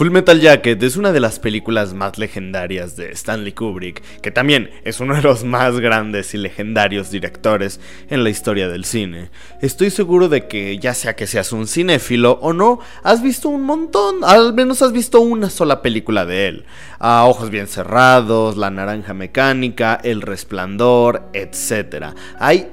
Full Metal Jacket es una de las películas más legendarias de Stanley Kubrick, que también es uno de los más grandes y legendarios directores en la historia del cine. Estoy seguro de que ya sea que seas un cinéfilo o no, has visto un montón, al menos has visto una sola película de él. A Ojos bien cerrados, La naranja mecánica, El resplandor, etc. Hay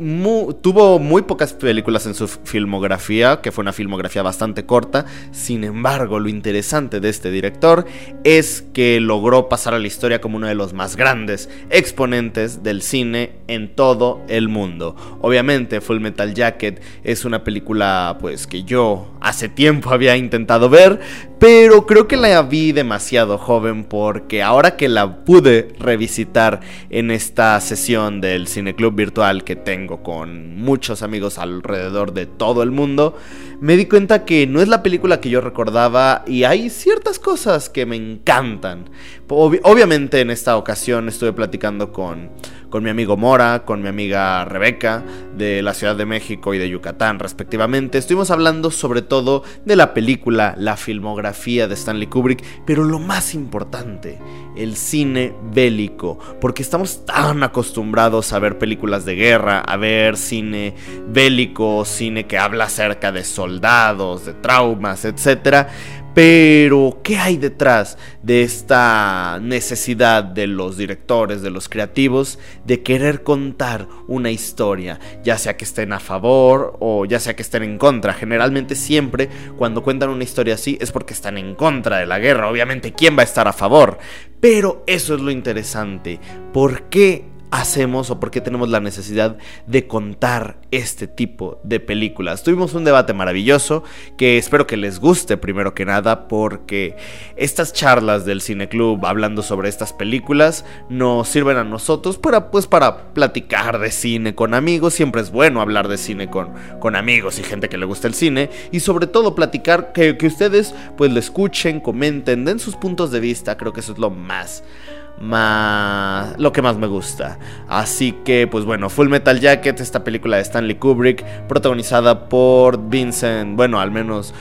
tuvo muy pocas películas en su filmografía, que fue una filmografía bastante corta, sin embargo lo interesante de este director es que logró pasar a la historia como uno de los más grandes exponentes del cine en todo el mundo. Obviamente Full Metal Jacket es una película pues que yo hace tiempo había intentado ver, pero creo que la vi demasiado joven porque ahora que la pude revisitar en esta sesión del cineclub virtual que tengo con muchos amigos alrededor de todo el mundo, me di cuenta que no es la película que yo recordaba y hay ciertas cosas que me encantan. obviamente en esta ocasión estuve platicando con, con mi amigo Mora, con mi amiga Rebeca de la Ciudad de México y de Yucatán respectivamente. Estuvimos hablando sobre todo de la película, la filmografía de Stanley Kubrick, pero lo más importante, el cine bélico, porque estamos tan acostumbrados a ver películas de guerra, a ver cine bélico, cine que habla acerca de soldados, de traumas, etcétera pero, ¿qué hay detrás de esta necesidad de los directores, de los creativos, de querer contar una historia, ya sea que estén a favor o ya sea que estén en contra? Generalmente siempre cuando cuentan una historia así es porque están en contra de la guerra, obviamente, ¿quién va a estar a favor? Pero eso es lo interesante, ¿por qué hacemos o por qué tenemos la necesidad de contar este tipo de películas. Tuvimos un debate maravilloso que espero que les guste primero que nada porque estas charlas del Cine Club hablando sobre estas películas nos sirven a nosotros para pues para platicar de cine con amigos, siempre es bueno hablar de cine con, con amigos y gente que le gusta el cine y sobre todo platicar que, que ustedes pues le escuchen, comenten, den sus puntos de vista, creo que eso es lo más más lo que más me gusta. Así que pues bueno, Full Metal Jacket, esta película de Stanley Kubrick, protagonizada por Vincent, bueno, al menos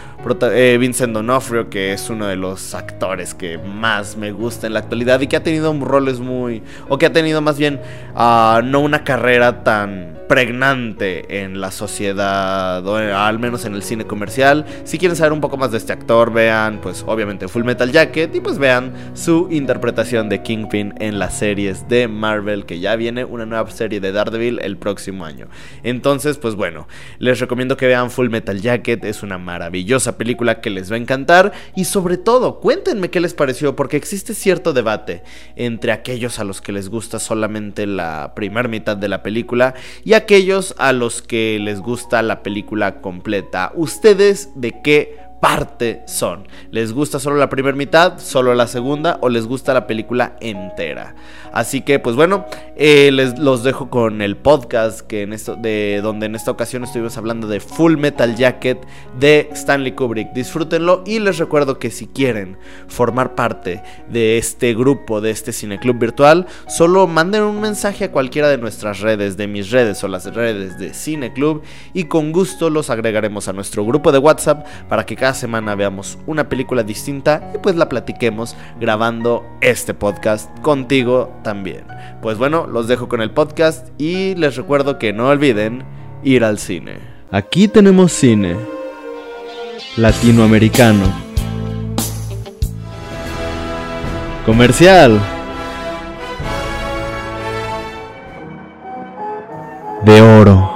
eh, Vincent D'Onofrio, que es uno de los actores que más me gusta en la actualidad y que ha tenido roles muy o que ha tenido más bien uh, no una carrera tan pregnante en la sociedad, o al menos en el cine comercial. Si quieren saber un poco más de este actor, vean pues obviamente Full Metal Jacket y pues vean su interpretación de Kingpin en las series de Marvel, que ya viene una nueva serie de Daredevil el próximo año. Entonces, pues bueno, les recomiendo que vean Full Metal Jacket, es una maravillosa película que les va a encantar y sobre todo, cuéntenme qué les pareció, porque existe cierto debate entre aquellos a los que les gusta solamente la primera mitad de la película y aquellos a los que les gusta la película completa. ¿Ustedes de qué parte son. ¿Les gusta solo la primera mitad, solo la segunda o les gusta la película entera? Así que pues bueno, eh, les los dejo con el podcast que en esto de donde en esta ocasión estuvimos hablando de Full Metal Jacket de Stanley Kubrick. Disfrútenlo y les recuerdo que si quieren formar parte de este grupo de este cineclub virtual, solo manden un mensaje a cualquiera de nuestras redes, de mis redes o las redes de Cineclub y con gusto los agregaremos a nuestro grupo de WhatsApp para que semana veamos una película distinta y pues la platiquemos grabando este podcast contigo también. Pues bueno, los dejo con el podcast y les recuerdo que no olviden ir al cine. Aquí tenemos cine latinoamericano. Comercial. De oro.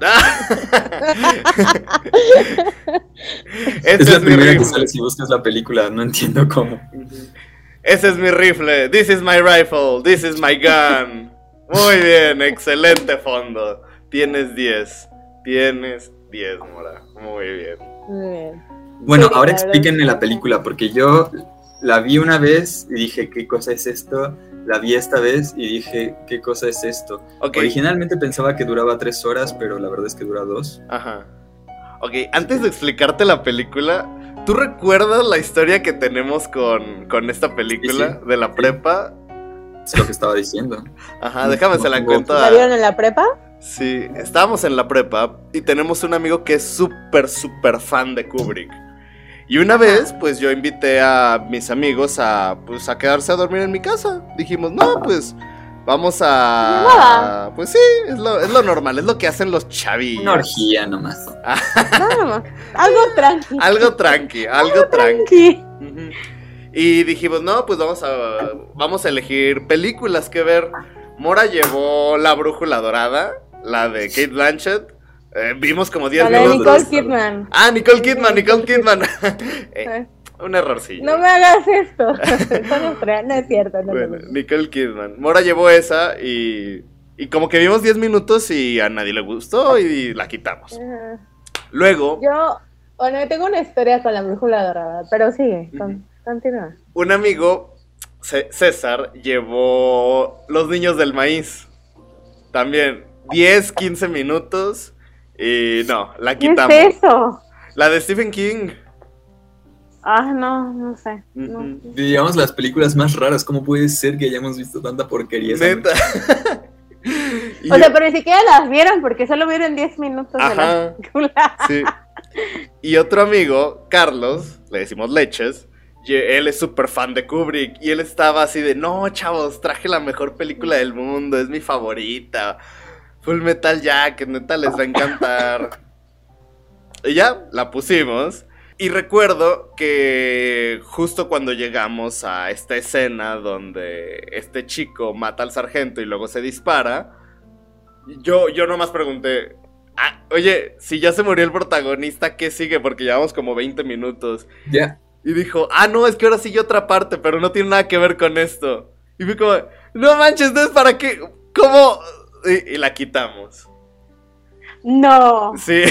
es la primera que sale si buscas la película, no entiendo cómo. Ese es mi rifle, this is my rifle, this is my gun. Muy bien, excelente fondo. Tienes 10. Tienes 10, Mora. Muy bien. Muy bien. Bueno, ahora explíquenme la película, porque yo la vi una vez y dije, ¿qué cosa es esto? La vi esta vez y dije, ¿qué cosa es esto? Originalmente pensaba que duraba tres horas, pero la verdad es que dura dos. Ajá. Ok, antes de explicarte la película, ¿tú recuerdas la historia que tenemos con, esta película de la prepa? Es lo que estaba diciendo. Ajá, déjame se la cuento. ¿La vieron en la prepa? Sí, estábamos en la prepa y tenemos un amigo que es súper, súper fan de Kubrick. Y una vez, pues yo invité a mis amigos a, pues, a quedarse a dormir en mi casa. Dijimos, no, pues vamos a... Pues sí, es lo, es lo normal, es lo que hacen los chavillos. Una orgía nomás. algo tranqui. algo tranqui, algo tranqui. Y dijimos, no, pues vamos a, vamos a elegir películas que ver. Mora llevó La Brújula Dorada, la de Kate Blanchett. Eh, vimos como 10 minutos. Nicole Kidman. Ah, Nicole Kidman, Nicole Kidman. Eh, un errorcillo. No me hagas esto. no es cierto. No bueno, Nicole Kidman. Mora llevó esa y, y como que vimos 10 minutos y a nadie le gustó y la quitamos. Luego. Yo, bueno, tengo una historia con la brújula dorada, pero sigue, continúa. Un amigo, César, llevó Los Niños del Maíz. También 10, 15 minutos y no, la quitamos. ¿Qué es eso? La de Stephen King. Ah, no, no sé. Digamos las películas más raras. ¿Cómo puede ser que hayamos visto tanta porquería? Neta. o sea, pero ni siquiera las vieron porque solo vieron 10 minutos de la película. sí. Y otro amigo, Carlos, le decimos Leches, él es súper fan de Kubrick y él estaba así de, no, chavos, traje la mejor película del mundo, es mi favorita. Full Metal Jacket, neta les va a encantar. y ya, la pusimos. Y recuerdo que justo cuando llegamos a esta escena donde este chico mata al sargento y luego se dispara, yo, yo nomás pregunté, ah, oye, si ya se murió el protagonista, ¿qué sigue? Porque llevamos como 20 minutos. Ya. Y dijo, ah, no, es que ahora sigue otra parte, pero no tiene nada que ver con esto. Y fui como, no manches, entonces para qué, ¿cómo? Y, la quitamos. No. Sí.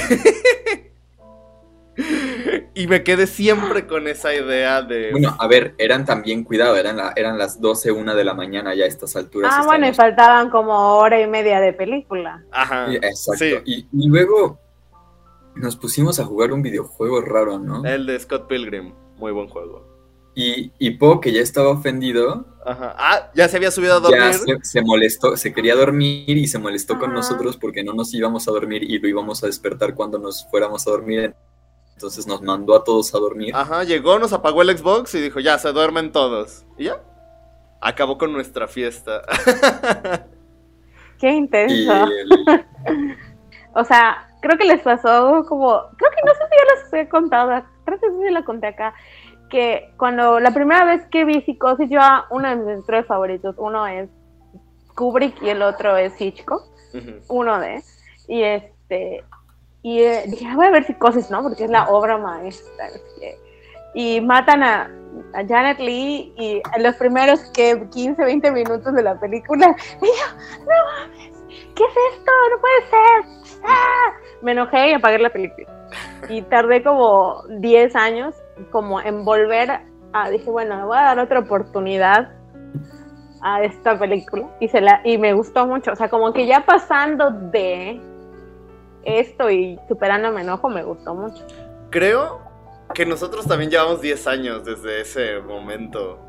y me quedé siempre con esa idea de. Bueno, a ver, eran también, cuidado, eran, eran las 12, una de la mañana ya a estas alturas. Ah, bueno, y faltaban como hora y media de película. Ajá. exacto. Y, y, luego nos pusimos a jugar un videojuego raro, ¿no? El de Scott Pilgrim. Muy buen juego. Y, y Po, que ya estaba ofendido. Ajá. Ah, ya se había subido a dormir. Ya se, molestó, se quería dormir y se molestó con nosotros porque no nos íbamos a dormir y lo íbamos a despertar cuando nos fuéramos a dormir. Entonces nos mandó a todos a dormir. Ajá, llegó, nos apagó el Xbox y dijo, ya, se duermen todos. Y ya. Acabó con nuestra fiesta. Qué intenso. o sea, creo que les pasó como. Creo que no sé si ya les he contado. Creo que sí la conté acá que cuando la primera vez que vi Psicosis, yo uno de mis tres favoritos, uno es Kubrick y el otro es Hitchcock, uno de, y este, y eh, dije, ah, voy a ver Psicosis, ¿no? Porque es la obra maestra. Y matan a, Janet Lee y en los primeros que 15, 20 minutos de la película, y yo, no mames, ¿qué es esto? No puede ser. ¡Ah! Me enojé y apagué la película. Y tardé como 10 años como envolver a, dije, bueno, me voy a dar otra oportunidad a esta película y, se la, y me gustó mucho, o sea, como que ya pasando de esto y superando mi enojo, me gustó mucho. Creo que nosotros también llevamos 10 años desde ese momento.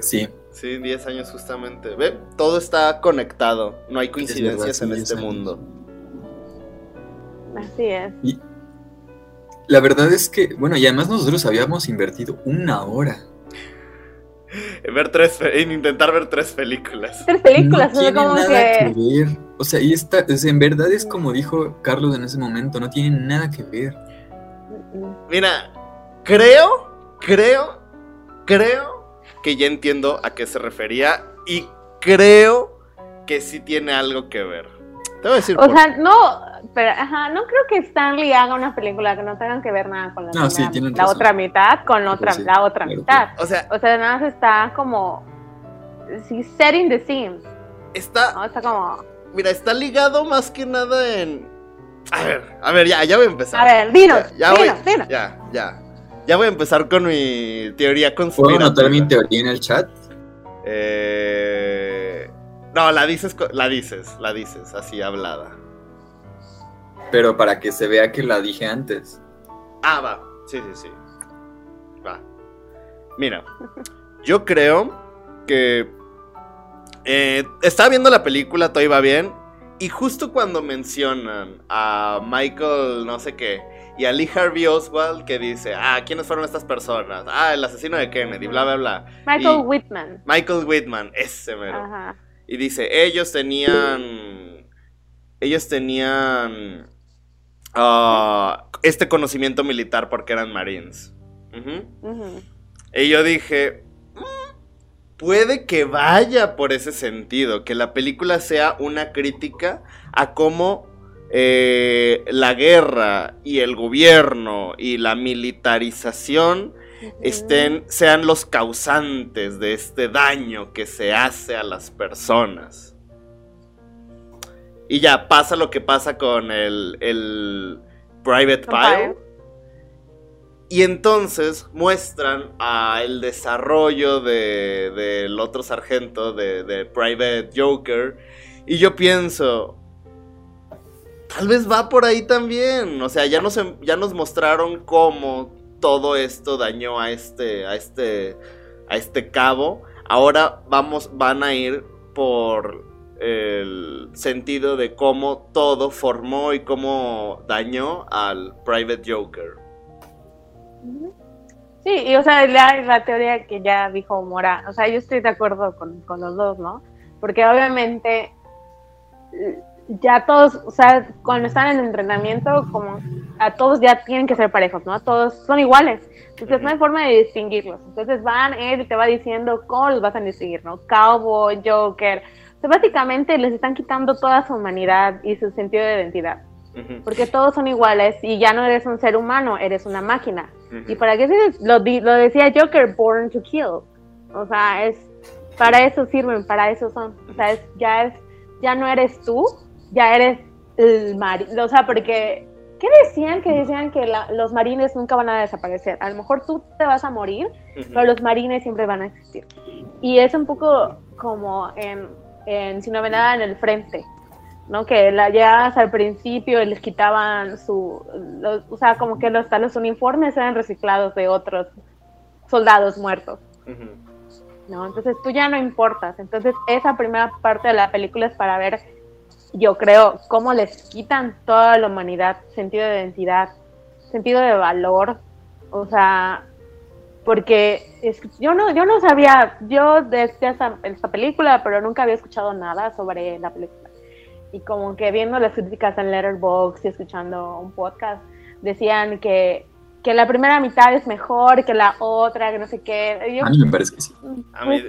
Sí. Sí, 10 años justamente. Ve, todo está conectado, no hay coincidencias en este mundo. Así es. La verdad es que, bueno, y además nosotros habíamos invertido una hora. En ver tres, en intentar ver tres películas. Tres películas, no tiene nada que... ver. O sea, y esta, en verdad es como dijo Carlos en ese momento, no tiene nada que ver. Mira, creo, creo, creo que ya entiendo a qué se refería y creo que sí tiene algo que ver. Te voy a decir. O sea, no, pero ajá, no creo que Stanley haga una película que no tenga que ver nada con la, la otra mitad, con otra, la otra mitad. O sea, o sea, nada más está como sí, setting the scene. Está. Está como. Mira, está ligado más que nada en A ver, a ver, ya, ya voy a empezar. A ver, dinos, ya, dinos, Ya, ya. Ya voy a empezar con mi teoría conspirativa. ¿Puedo anotar mi teoría en el chat? Eh... No, la dices, la dices, la dices, así hablada. Pero para que se vea que la dije antes. Ah, va. Sí, sí, sí. Va. Mira, yo creo que eh, estaba viendo la película, todo iba bien. Y justo cuando mencionan a Michael, no sé qué, y a Lee Harvey Oswald, que dice, ah, ¿quiénes fueron estas personas? Ah, el asesino de Kennedy, bla, bla, bla. Michael Whitman. Michael Whitman, ese mero. Ajá. Y dice, ellos tenían. Ellos tenían. Ah, este conocimiento militar porque eran Marines. Y yo dije, puede que vaya por ese sentido, que la película sea una crítica a cómo eh, la guerra y el gobierno y la militarización estén, sean los causantes de este daño que se hace a las personas. Y ya pasa lo que pasa con el, el Private Pile y entonces muestran el desarrollo del otro sargento, de, Private Joker. Y yo pienso, tal vez va por ahí también. O sea, ya nos, em, ya nos mostraron cómo todo esto dañó a este, a este, a este cabo. Ahora vamos, van a ir por el sentido de cómo todo formó y cómo dañó al Private Joker. Sí, y o sea, la, teoría que ya dijo Mora, o sea, yo estoy de acuerdo con, los dos, ¿no? Porque obviamente ya todos, o sea, cuando están en el entrenamiento, como a todos ya tienen que ser parejos, ¿no? Todos son iguales. Entonces no hay forma de distinguirlos. Entonces van, él te va diciendo cómo los vas a distinguir, ¿no? Cowboy, Joker. Sea, básicamente les están quitando toda su humanidad y su sentido de identidad. Porque todos son iguales y ya no eres un ser humano, eres una máquina. ¿Y para qué lo, lo decía Joker, born to kill? O sea, es para eso sirven, para eso son. O sea, es, ya es ya no eres tú, ya eres el marino. O sea, porque ¿qué decían? Que decían que los marines nunca van a desaparecer. A lo mejor tú te vas a morir, pero los marines siempre van a existir. Y es un poco como en, en Si no ve nada en el frente. ¿no? Que la, ya al principio les quitaban su, o sea, como que los, los uniformes eran reciclados de otros soldados muertos, ¿no? Entonces tú ya no importas. Entonces esa primera parte de la película es para ver, yo creo, cómo les quitan toda la humanidad, sentido de identidad, sentido de valor, o sea, porque es, yo no yo no sabía, yo desde esta, esta película, pero nunca había escuchado nada sobre la película y como que viendo las críticas en Letterboxd y escuchando un podcast, decían que, que la primera mitad es mejor que la otra, que no sé qué. a mí me parece que sí. A mí,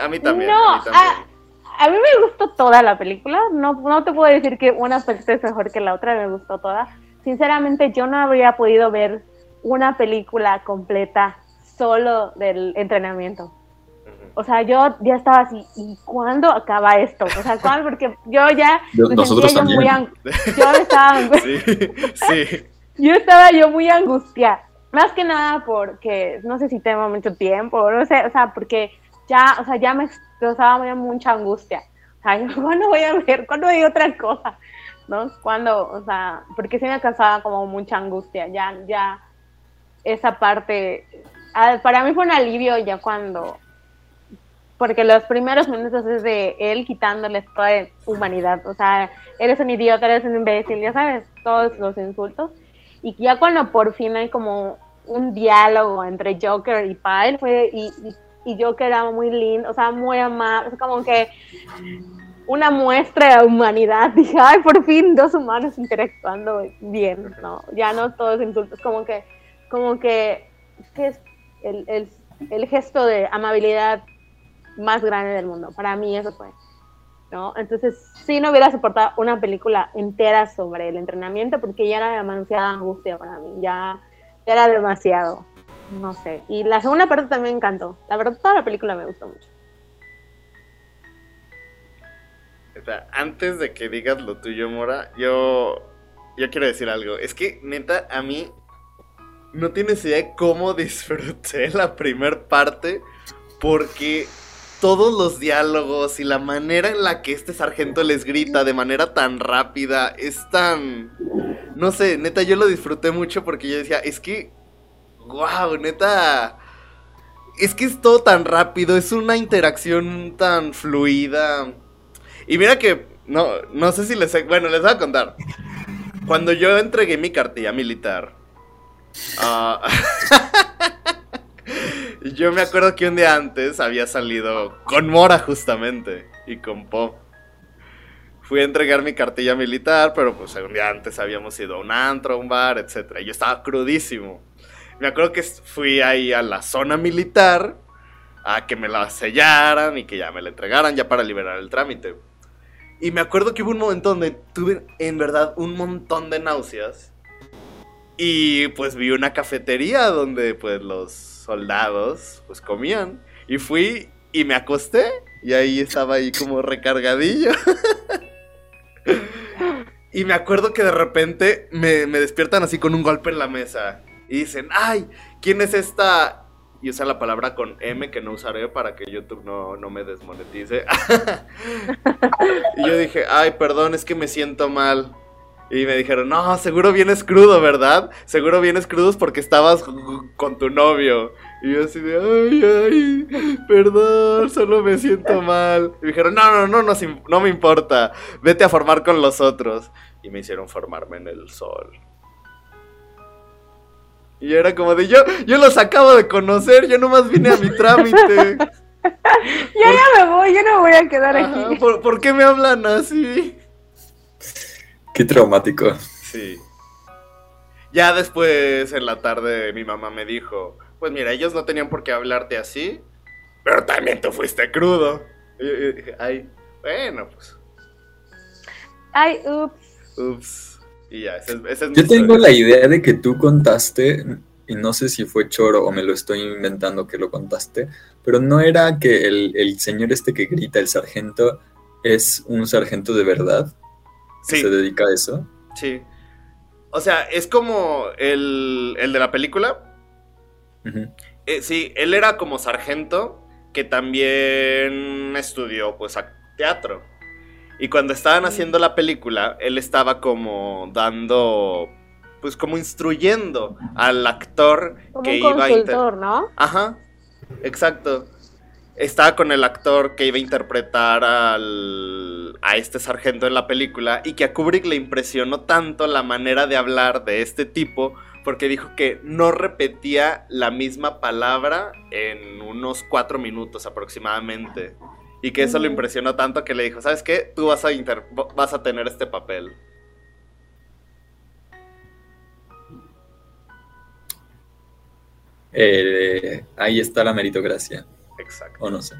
a mí también. No, a mí, también. A, mí me gustó toda la película. No, no te puedo decir que una parte es mejor que la otra, me gustó toda. Sinceramente, yo no habría podido ver una película completa solo del entrenamiento o sea, yo ya estaba así, ¿y cuándo acaba esto? O sea, ¿cuándo? Porque yo ya nosotros también. Muy yo estaba sí, sí. Yo estaba yo muy angustiada. Más que nada porque no sé si tengo mucho tiempo, no sé, o sea, porque ya, o sea, ya me causaba mucha angustia. O sea, ¿cuándo voy a ver? ¿Cuándo hay otra cosa? ¿No? ¿Cuándo? O sea, porque sí me causaba como mucha angustia. Ya, ya, esa parte, para mí fue un alivio ya cuando porque los primeros minutos es de él quitándoles toda humanidad, o sea, eres un idiota, eres un imbécil, ya sabes, todos los insultos. Y ya cuando por fin hay como un diálogo entre Joker y Pyle, fue, y, y, Joker era muy lindo, o sea, muy amable, como que una muestra de humanidad. Dije, ay, por fin dos humanos interactuando bien, ¿no? Ya no todos insultos, como que, como que, es el, el, el gesto de amabilidad más grande del mundo. Para mí eso fue. ¿no? Entonces, sí no hubiera soportado una película entera sobre el entrenamiento porque ya era demasiada angustia para mí, ya, era demasiado, no sé. Y la segunda parte también me encantó. La verdad, toda la película me gustó mucho. Antes de que digas lo tuyo, Mora, yo yo quiero decir algo. Es que, neta, a mí no tienes idea de cómo disfruté la primer parte porque todos los diálogos y la manera en la que este sargento les grita de manera tan rápida es tan... No sé, neta, yo lo disfruté mucho porque yo decía, es que... ¡Wow! Neta... Es que es todo tan rápido, es una interacción tan fluida. Y mira que... No, no sé si les... Bueno, les voy a contar. Cuando yo entregué mi cartilla militar... Uh, Yo me acuerdo que un día antes había salido con Mora justamente y con Po. Fui a entregar mi cartilla militar, pero pues un día antes habíamos ido a un antro, a un bar, etc. Y yo estaba crudísimo. Me acuerdo que fui ahí a la zona militar a que me la sellaran y que ya me la entregaran ya para liberar el trámite. Y me acuerdo que hubo un momento donde tuve en verdad un montón de náuseas. Y pues vi una cafetería donde pues los soldados pues comían. Y fui y me acosté y ahí estaba ahí como recargadillo. y me acuerdo que de repente me, despiertan así con un golpe en la mesa. Y dicen, ay, ¿quién es esta? Y usa la palabra con M que no usaré para que YouTube no, no me desmonetice. y yo dije, ay, perdón, es que me siento mal. Y me dijeron, no, seguro vienes crudo, ¿verdad? Seguro vienes crudos porque estabas con tu novio. Y yo así de, ay, ay, perdón, solo me siento mal. Y me dijeron, no, no, no, no, no me importa, vete a formar con los otros. Y me hicieron formarme en el sol. Y era como de, yo, yo los acabo de conocer, yo nomás vine a mi trámite. yo ya me voy, yo no voy a quedar aquí. ¿por, ¿Por qué me hablan así? Qué traumático. Sí. Ya después en la tarde mi mamá me dijo, pues mira, ellos no tenían por qué hablarte así, pero también tú fuiste crudo. Y yo dije, ay, bueno, pues. Ay, ups. Ups. Y ya, ese, es Yo tengo la idea de que tú contaste, y no sé si fue choro o me lo estoy inventando que lo contaste, pero no era que el, el señor este que grita, el sargento, es un sargento de verdad se dedica a eso. Sí. O sea, es como el, el de la película. Eh, sí, él era como sargento que también estudió pues teatro. Y cuando estaban haciendo la película, él estaba como dando, pues como instruyendo al actor que iba a... ¿no? Ajá, exacto estaba con el actor que iba a interpretar al, a este sargento en la película y que a Kubrick le impresionó tanto la manera de hablar de este tipo porque dijo que no repetía la misma palabra en unos cuatro minutos aproximadamente. Y que eso le impresionó tanto que le dijo, ¿sabes qué? Tú vas a, vas a tener este papel. Eh, ahí está la meritocracia. Exacto. O no sé.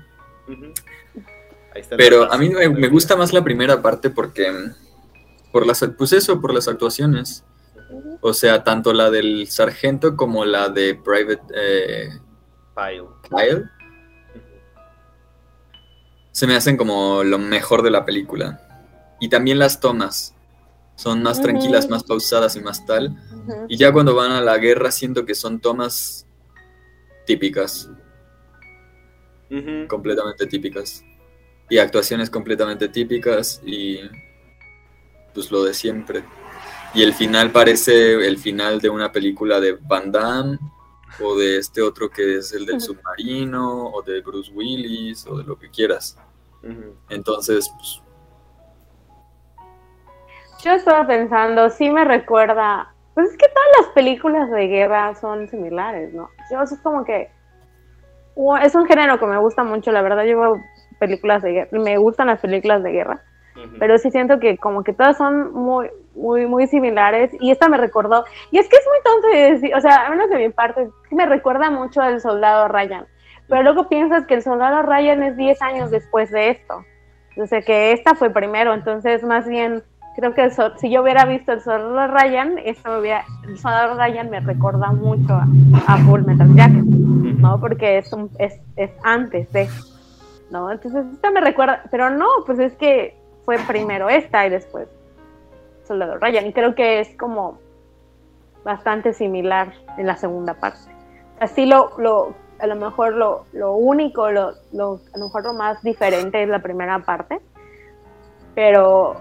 Pero a mí me, gusta más la primera parte porque, por las, pues eso, por las actuaciones. O sea, tanto la del sargento como la de Private eh. Se me hacen como lo mejor de la película. Y también las tomas. Son más tranquilas, más pausadas y más tal. Y ya cuando van a la guerra siento que son tomas típicas completamente típicas. Y actuaciones completamente típicas y pues lo de siempre. Y el final parece el final de una película de Van Damme o de este otro que es el del submarino o de Bruce Willis o de lo que quieras. Entonces, pues... Yo estaba pensando, sí me recuerda, pues es que todas las películas de guerra son similares, ¿no? Yo es como que es un género que me gusta mucho, la verdad yo veo películas de guerra, me gustan las películas de guerra, pero sí siento que como que todas son muy, muy, muy similares y esta me recordó, y es que es muy tonto de decir, o sea, a menos de mi parte, me recuerda mucho al soldado Ryan, pero luego piensas que el soldado Ryan es 10 años después de esto, o sea que esta fue primero, entonces más bien creo que si yo hubiera visto el soldado Ryan, esto hubiera, el soldado Ryan me recuerda mucho a, a Full Metal Jacket. ¿no? Porque es, es, es antes de, ¿no? Entonces esta me recuerda, pero no, pues es que fue primero esta y después Soldado Ryan. Y creo que es como bastante similar en la segunda parte. Así lo, lo a lo mejor lo, lo único, lo, lo, a lo mejor lo más diferente es la primera parte. Pero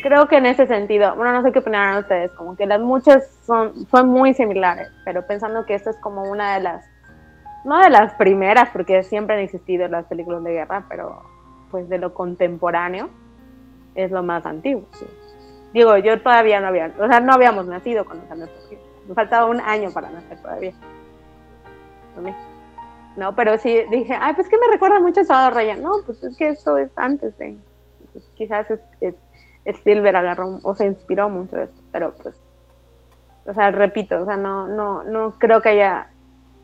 creo que en ese sentido, bueno, no sé qué opinan ustedes, como que las muchas son, son muy similares, pero pensando que esta es como una de las, no de las primeras, porque siempre han existido las películas de guerra, pero pues de lo contemporáneo es lo más antiguo. Digo, yo todavía no había, o sea, no habíamos nacido cuando salió Me faltaba un año para nacer todavía. No, pero sí dije, ay, pues que me recuerda mucho a Salvador Ryan. No, pues es que esto es antes de. Pues, quizás es, Silver agarró o se inspiró mucho de esto, pero pues. O sea, repito, o sea, no, no, no creo que haya.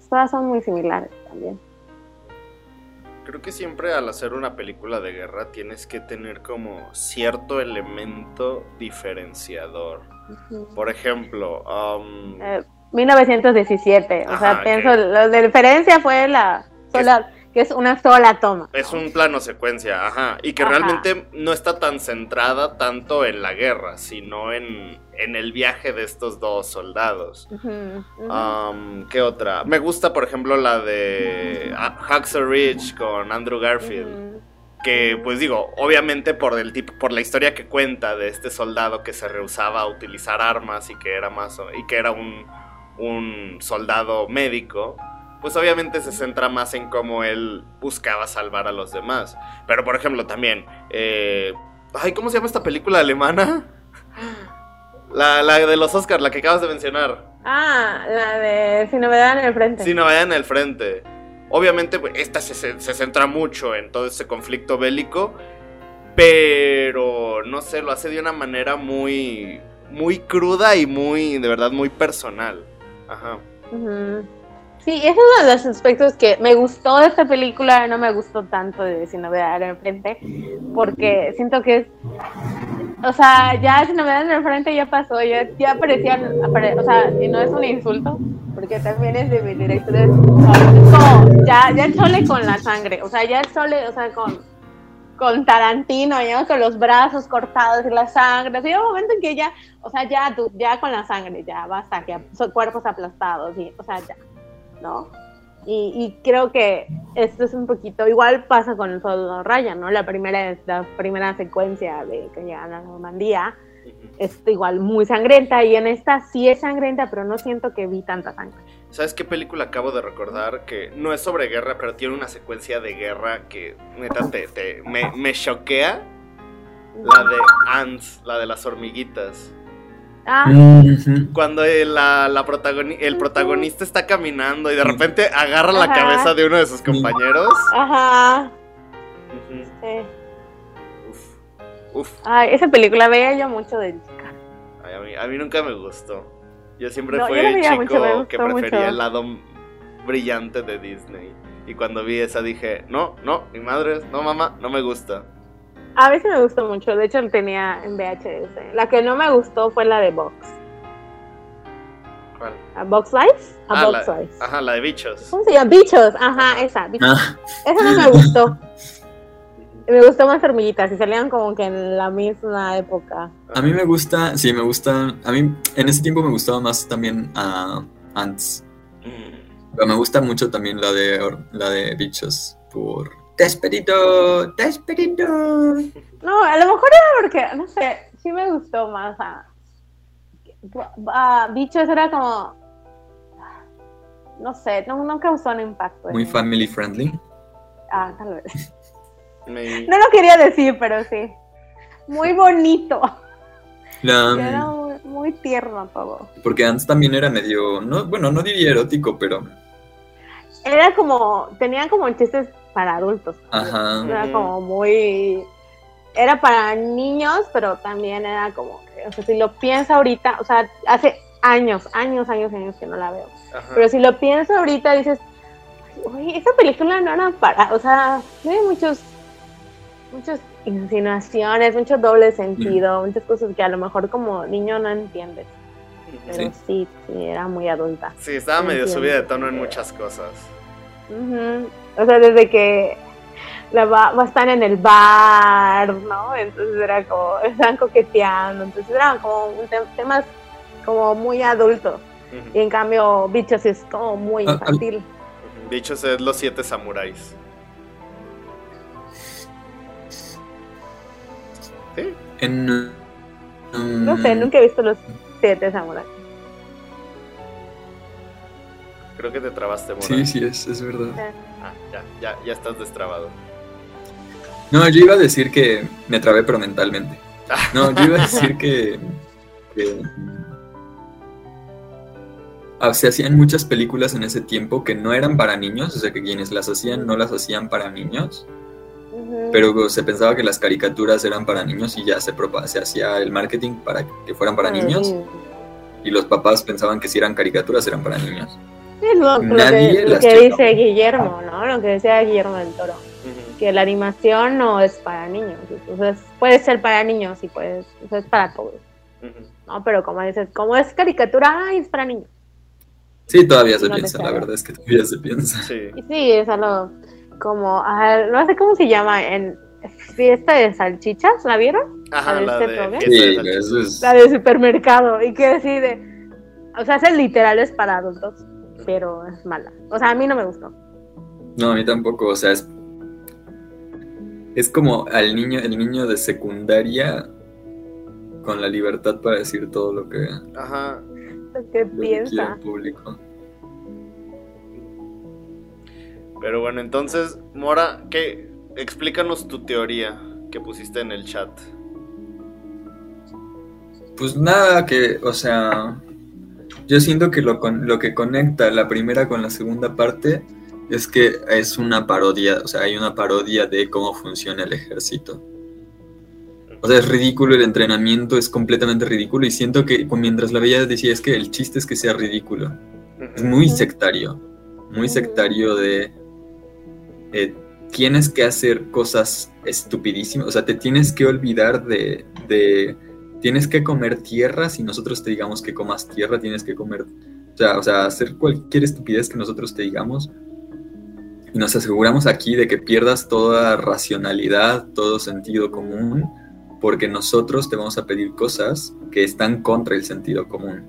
Todas son muy similares también creo que siempre al hacer una película de guerra tienes que tener como cierto elemento diferenciador. Por ejemplo, 1917, um, o sea, pienso, la diferencia fue la que es una sola toma. Es un plano secuencia, ajá. Y que realmente no está tan centrada tanto en la guerra, sino en, el viaje de estos dos soldados. ¿Qué otra? Me gusta, por ejemplo, la de Hacksaw Ridge con Andrew Garfield. Que, pues digo, obviamente por el tipo, por la historia que cuenta de este soldado que se rehusaba a utilizar armas y que era más y que era un, un soldado médico pues obviamente se centra más en cómo él buscaba salvar a los demás. Pero por ejemplo también, eh, ay, ¿cómo se llama esta película alemana? La, de los Oscars, la que acabas de mencionar. Ah, la de Sin novedad en el frente. Sin novedad en el frente. Obviamente pues, esta se, se centra mucho en todo ese conflicto bélico, pero no sé, lo hace de una manera muy, muy cruda y muy, de verdad, muy personal. Ajá. Sí, ese es uno de los aspectos que me gustó de esta película, no me gustó tanto de Sin Novedad en el Frente, porque siento que es, o sea, ya Sin Novedad en el Frente ya pasó, ya, ya aparecían, o sea, y no es un insulto, porque también es de mi director, es como, ya, ya el sole con la sangre, o sea, ya el sole, o sea, con, con Tarantino, ya con los brazos cortados y la sangre, así un momento en que ya, o sea, ya, ya con la sangre, ya basta, que cuerpos aplastados, y, o sea, ya ¿no? Y, creo que esto es un poquito, igual pasa con el soldado Ryan, ¿no? La primera, la primera secuencia de que llegan a Normandía es igual muy sangrienta y en esta sí es sangrienta, pero no siento que vi tanta sangre. ¿Sabes qué película acabo de recordar? Que no es sobre guerra, pero tiene una secuencia de guerra que neta te, me, me choquea. La de Ants, la de las hormiguitas. Ah. Cuando el, la, el protagonista está caminando y de repente agarra la cabeza de uno de sus compañeros. Ajá. Uf. Uf. Ay, esa película veía yo mucho de chica. a, mí, nunca me gustó. Yo siempre fui el chico que prefería el lado brillante de Disney. Y cuando vi esa dije, no, no, mi madre, no mamá, no me gusta. A veces me gustó mucho, de hecho tenía en VHS. La que no me gustó fue la de Box. ¿Cuál? ¿A Box Life? A ah, Box Life. Ajá, la de bichos. ¿Cómo se llama? Bichos, ajá, esa. Ah. Esa no me gustó. me gustó más hormiguitas y salían como que en la misma época. A mí me gusta, sí, me gusta. A mí en ese tiempo me gustaba más también a Ants. Mm. Pero me gusta mucho también la de la de bichos por Despedido, despedido. No, a lo mejor era porque, no sé, sí me gustó más a, a Bichos era como, no sé, no, no causó un impacto. Muy family friendly. Ah, tal vez. No lo quería decir, pero sí. Muy bonito. era muy, tierno todo. Porque antes también era medio, no, bueno, no diría erótico, pero... Era como, tenía como chistes para adultos. Era como muy... Era para niños, pero también era como, o sea, si lo pienso ahorita, o sea, hace años, años, años, años que no la veo. Pero si lo pienso ahorita, dices, oye, esa película no era para, o sea, tiene muchos, muchas insinuaciones, mucho doble sentido, muchas cosas que a lo mejor como niño no entiendes. Pero sí, sí, era muy adulta. Sí, estaba medio subida de tono en muchas cosas. O sea, desde que. va, va, a estar en el bar, ¿no? Entonces era como, están coqueteando, entonces eran como temas como muy adultos. Y en cambio, Bichos es como muy ah, infantil. Bichos es los siete samuráis. ¿Sí? En, no sé, nunca he visto los siete samuráis. Creo que te trabaste, Mora. Sí, sí, es, es verdad. Ah, ya, ya, ya estás destrabado. No, yo iba a decir que me trabé, pero mentalmente. No, yo iba a decir que, ah, se hacían muchas películas en ese tiempo que no eran para niños, o sea que quienes las hacían no las hacían para niños, pero se pensaba que las caricaturas eran para niños y ya se, se hacía el marketing para que fueran para niños, y los papás pensaban que si eran caricaturas eran para niños. Es lo, que, dice Guillermo, ¿no? Lo que decía Guillermo del Toro. Que la animación no es para niños. Entonces, puede ser para niños y puede, es para todos. ¿no? Pero como dices, como es caricatura, es para niños. Sí, todavía se piensa, la verdad es que todavía se piensa. Sí, sí es algo como, no sé cómo se llama, en fiesta de salchichas, ¿la vieron? Ajá, la, de, la de supermercado. Y que decide, o sea, es literal es para adultos pero es mala. O sea, a mí no me gustó. No, a mí tampoco, o sea, es es como al niño, el niño de secundaria con la libertad para decir todo lo que, Ajá. Lo que piensa. público. Pero bueno, entonces, Mora, ¿qué? explícanos tu teoría que pusiste en el chat. Pues nada, que, o sea, yo siento que lo, lo que conecta la primera con la segunda parte es que es una parodia, o sea, hay una parodia de cómo funciona el ejército. O sea, es ridículo el entrenamiento, es completamente ridículo y siento que mientras la veía decía es que el chiste es que sea ridículo. Es muy sectario, muy sectario de... Eh, tienes que hacer cosas estupidísimas, o sea, te tienes que olvidar de tienes que comer tierra, si nosotros te digamos que comas tierra, tienes que comer, o sea, hacer cualquier estupidez que nosotros te digamos. Y nos aseguramos aquí de que pierdas toda racionalidad, todo sentido común, porque nosotros te vamos a pedir cosas que están contra el sentido común.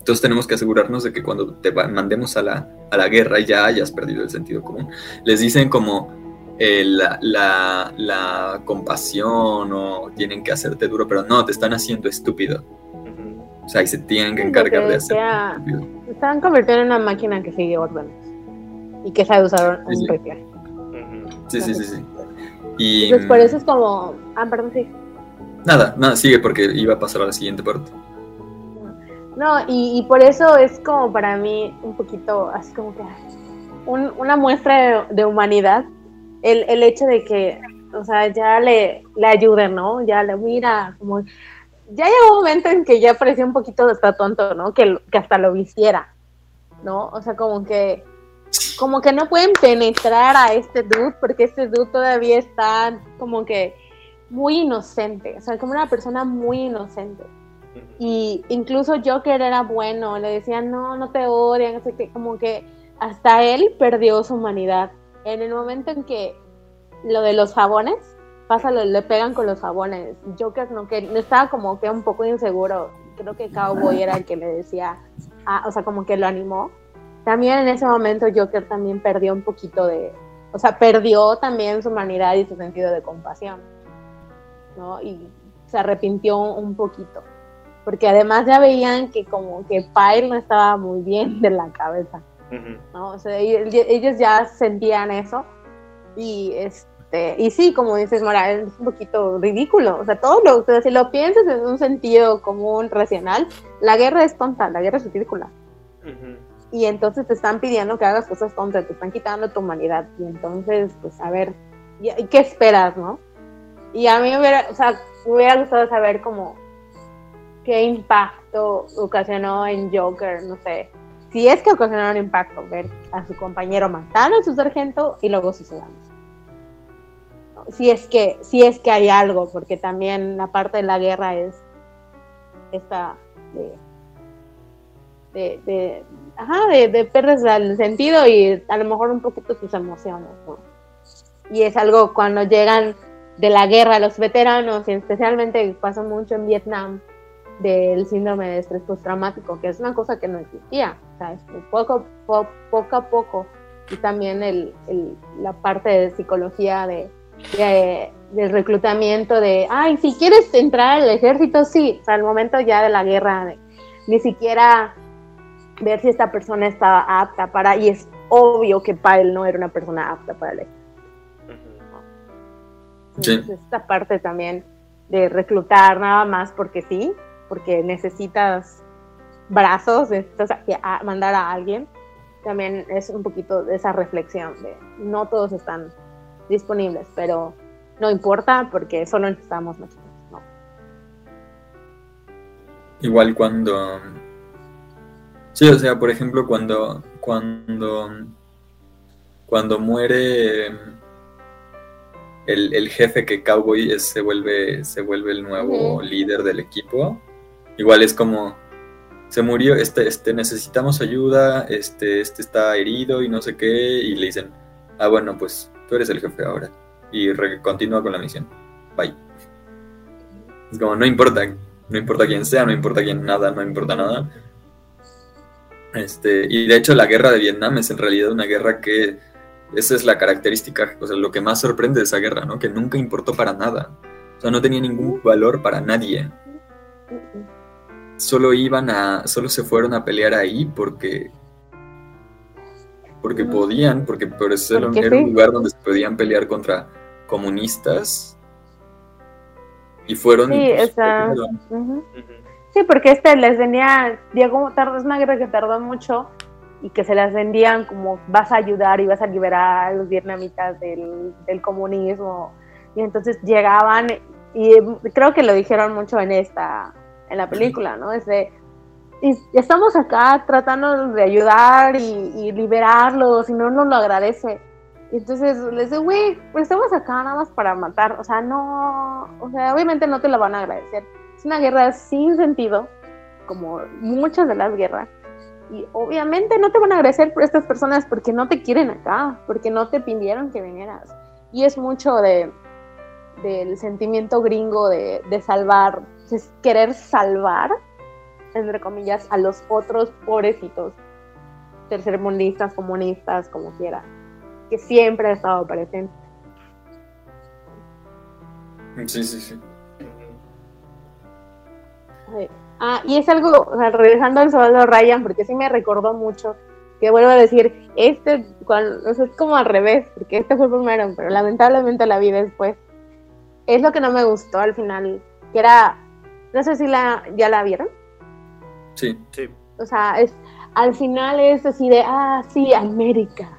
Entonces tenemos que asegurarnos de que cuando te mandemos a la, a la guerra ya hayas perdido el sentido común. Les dicen como, eh, la, compasión o tienen que hacerte duro, pero no, te están haciendo estúpido. O sea, y se tienen que encargar de hacer. están convirtiendo en una máquina que sigue órdenes y que sabe usar un sí. Sí, sí, sí, sí. Y pues por eso es como. Ah, perdón, sí. Nada, nada, sigue porque iba a pasar a la siguiente parte. No, y, por eso es como para mí un poquito así como que una muestra de humanidad el, el hecho de que, o sea, ya le, le ayuden, ¿no? Ya le mira, como, ya llegó un momento en que ya parecía un poquito hasta tonto, ¿no? Que, que hasta lo vistiera, ¿no? O sea, como que, como que no pueden penetrar a este dude porque este dude todavía está como que muy inocente, o sea, como una persona muy inocente. Y incluso Joker era bueno, le decían, no, no te odian, como que hasta él perdió su humanidad en el momento en que lo de los jabones, pasa, le pegan con los jabones. Joker no que estaba como que un poco inseguro. Creo que Cowboy era el que le decía, ah, o sea, como que lo animó. También en ese momento Joker también perdió un poquito de, o sea, perdió también su humanidad y su sentido de compasión, ¿no? Y se arrepintió un poquito, porque además ya veían que como que Pyle no estaba muy bien de la cabeza. ¿No? O sea, ellos ya sentían eso y este y sí, como dices Mora, es un poquito ridículo, o sea, todo lo, o sea, si lo piensas en un sentido común, racional, la guerra es tonta, la guerra es ridícula. Y entonces te están pidiendo que hagas cosas tontas, te están quitando tu humanidad. Y entonces, pues, a ver, ¿y qué esperas, no? Y a mí me hubiera, o sea, me hubiera gustado saber como qué impacto ocasionó en Joker, no sé, si es que ocasionó un impacto ver a su compañero matar a su sargento y luego sucedamos. Si es que, si es que hay algo, porque también la parte de la guerra es esta de, de, ajá, de, de perder el sentido y a lo mejor un poquito sus emociones, Y es algo cuando llegan de la guerra los veteranos, y especialmente pasa mucho en Vietnam, del síndrome de estrés postraumático, que es una cosa que no existía, poco, poco a poco, y también el, el, la parte de psicología de, de, del reclutamiento de, ay, si quieres entrar al ejército, sí, al momento ya de la guerra, ni siquiera ver si esta persona estaba apta para, y es obvio que Pael no era una persona apta para el ejército. esta parte también de reclutar nada más porque sí, porque necesitas brazos, necesitas mandar a alguien, también es un poquito de esa reflexión de no todos están disponibles, pero no importa porque solo necesitamos nosotros. Igual cuando... Sí, o sea, por ejemplo, cuando, cuando, cuando muere el, el, jefe que Cowboy se vuelve, se vuelve el nuevo líder del equipo, igual es como, se murió, este, este, necesitamos ayuda, este, este está herido y no sé qué, y le dicen, ah, bueno, pues tú eres el jefe ahora, y continúa con la misión, bye. Es como, no importa, no importa quién sea, no importa quién nada, no importa nada. Este, y de hecho la guerra de Vietnam es en realidad una guerra que, esa es la característica, o sea, lo que más sorprende de esa guerra, ¿no? Que nunca importó para nada. O sea, no tenía ningún valor para nadie solo iban a, solo se fueron a pelear ahí porque, porque podían, porque por eso era, un lugar donde se podían pelear contra comunistas. Y fueron. Sí, sí porque este les venía, Diego, es una guerra que tardó mucho y que se las vendían como vas a ayudar y vas a liberar a los vietnamitas del, del comunismo. Y entonces llegaban y creo que lo dijeron mucho en esta en la película, ¿no? Es de, y estamos acá tratando de ayudar y, liberarlos y no nos lo agradece. Y entonces les digo, güey, pues estamos acá nada más para matar. O sea, no, o sea, obviamente no te lo van a agradecer. Es una guerra sin sentido, como muchas de las guerras. Y obviamente no te van a agradecer por estas personas porque no te quieren acá, porque no te pidieron que vinieras. Y es mucho de, del sentimiento gringo de, de salvar es querer salvar, entre comillas, a los otros pobrecitos, tercermundistas, comunistas, como quiera, que siempre ha estado presente. Sí, sí, sí. Ah, y es algo, regresando al soldado Ryan, porque sí me recordó mucho, que vuelvo a decir, este, cuando, es como al revés, porque este fue el primero, pero lamentablemente la vi después. Es lo que no me gustó al final, que era no sé si la, ya la vieron. Sí. sí. O sea, es, al final es así de, ah, sí, América.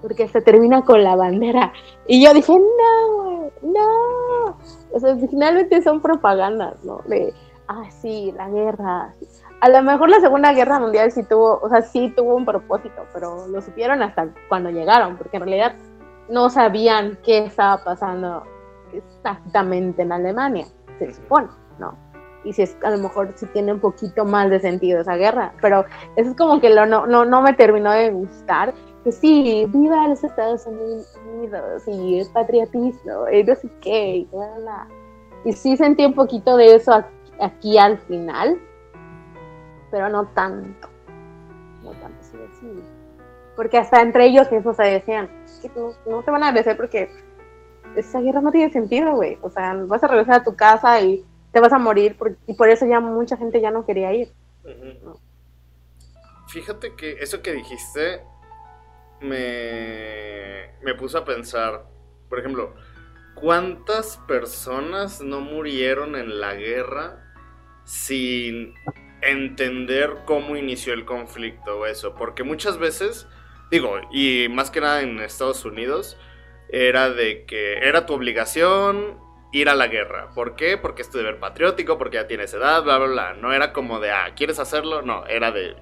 Porque se termina con la bandera. Y yo dije, no, no. O sea, finalmente son propagandas, ¿no? De, ah, sí, la guerra. A lo mejor la Segunda Guerra Mundial sí tuvo, o sea, sí tuvo un propósito, pero lo supieron hasta cuando llegaron, porque en realidad no sabían qué estaba pasando exactamente en Alemania, se supone, ¿no? y si es a lo mejor si tiene un poquito más de sentido esa guerra, pero eso es como que lo, no, no, no me terminó de gustar, que sí, viva los Estados Unidos y el patriotismo y no sé qué, y, y sí sentí un poquito de eso aquí, al final, pero no tanto, no tanto, sí, sí. porque hasta entre ellos eso se decían, no, no te van a agradecer porque esa guerra no tiene sentido, güey, o sea, vas a regresar a tu casa y te vas a morir y por eso ya mucha gente ya no quería ir. Fíjate que eso que dijiste me, me puso a pensar, por ejemplo, ¿cuántas personas no murieron en la guerra sin entender cómo inició el conflicto o eso? Porque muchas veces, digo, y más que nada en Estados Unidos, era de que era tu obligación ir a la guerra. ¿Por qué? Porque es tu deber patriótico, porque ya tienes edad, bla, bla, bla. No era como de, ah, ¿quieres hacerlo? No, era de,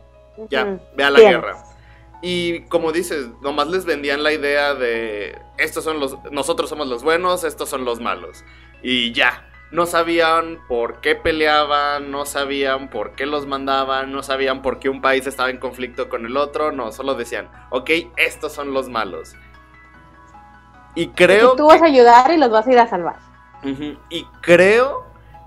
ya, ve a la guerra. Y como dices, nomás les vendían la idea de, estos son los, nosotros somos los buenos, estos son los malos. Y ya, no sabían por qué peleaban, no sabían por qué los mandaban, no sabían por qué un país estaba en conflicto con el otro, no, solo decían, ok, estos son los malos. Y creo. tú vas a ayudar y los vas a ir a salvar. Y creo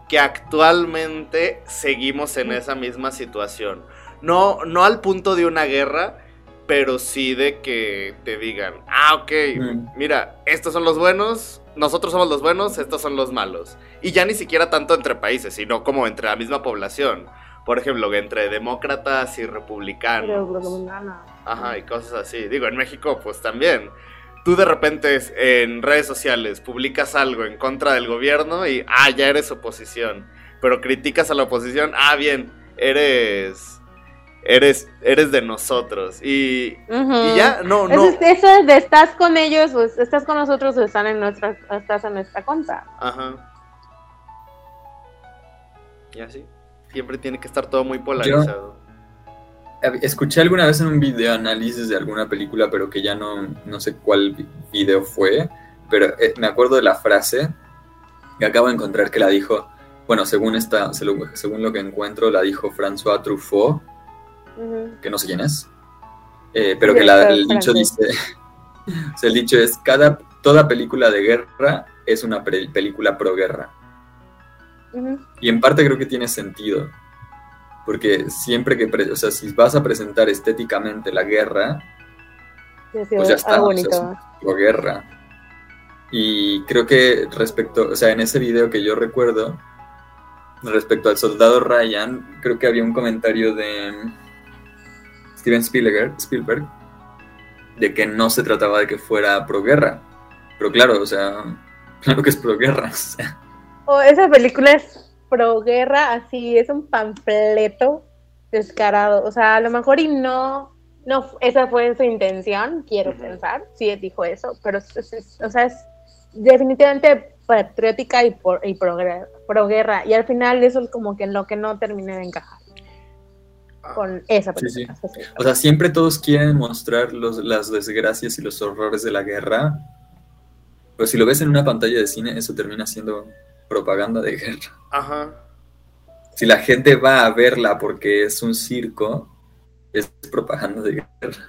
que actualmente seguimos en esa misma situación. No, no al punto de una guerra, pero sí de que te digan, ah, ok, mm. mira, estos son los buenos, nosotros somos los buenos, estos son los malos. Y ya ni siquiera tanto entre países, sino como entre la misma población. Por ejemplo, entre demócratas y republicanos. Ajá, y cosas así. Digo, en México, pues también. Tú de repente en redes sociales publicas algo en contra del gobierno y, ah, ya eres oposición. Pero criticas a la oposición, ah, bien, eres eres, eres de nosotros. Y, ya, no, no. Eso, es de estás con ellos, o estás con nosotros, o están en nuestra, estás en nuestra cuenta. Ajá. Y así. Siempre tiene que estar todo muy polarizado. Escuché alguna vez en un video análisis de alguna película, pero que ya no, no sé cuál video fue, pero eh, me acuerdo de la frase que acabo de encontrar que la dijo, bueno, según, esta, según lo que encuentro, la dijo François Truffaut, que no sé quién es, eh, pero que el dicho dice, el dicho es, cada, toda película de guerra es una película pro guerra. Y en parte creo que tiene sentido, porque siempre que, o sea, si vas a presentar estéticamente la guerra, pues ya está, o guerra. Y creo que respecto, o sea, en ese video que yo recuerdo, respecto al soldado Ryan, creo que había un comentario de Steven Spielberg, Spielberg de que no se trataba de que fuera pro guerra. Pero claro, o sea, claro que es pro guerra. O esa película es pro guerra, así, es un panfleto descarado. O sea, a lo mejor y no, no, esa fue su intención, quiero pensar, sí dijo eso, pero o sea, es definitivamente patriótica y, por, y pro, pro, guerra. Y al final eso es como que en lo que no terminé de encajar con esa persona. O sea, siempre todos quieren mostrar los, las desgracias y los horrores de la guerra, pero si lo ves en una pantalla de cine, eso termina siendo propaganda de guerra. Ajá. Si la gente va a verla porque es un circo, es propaganda de guerra.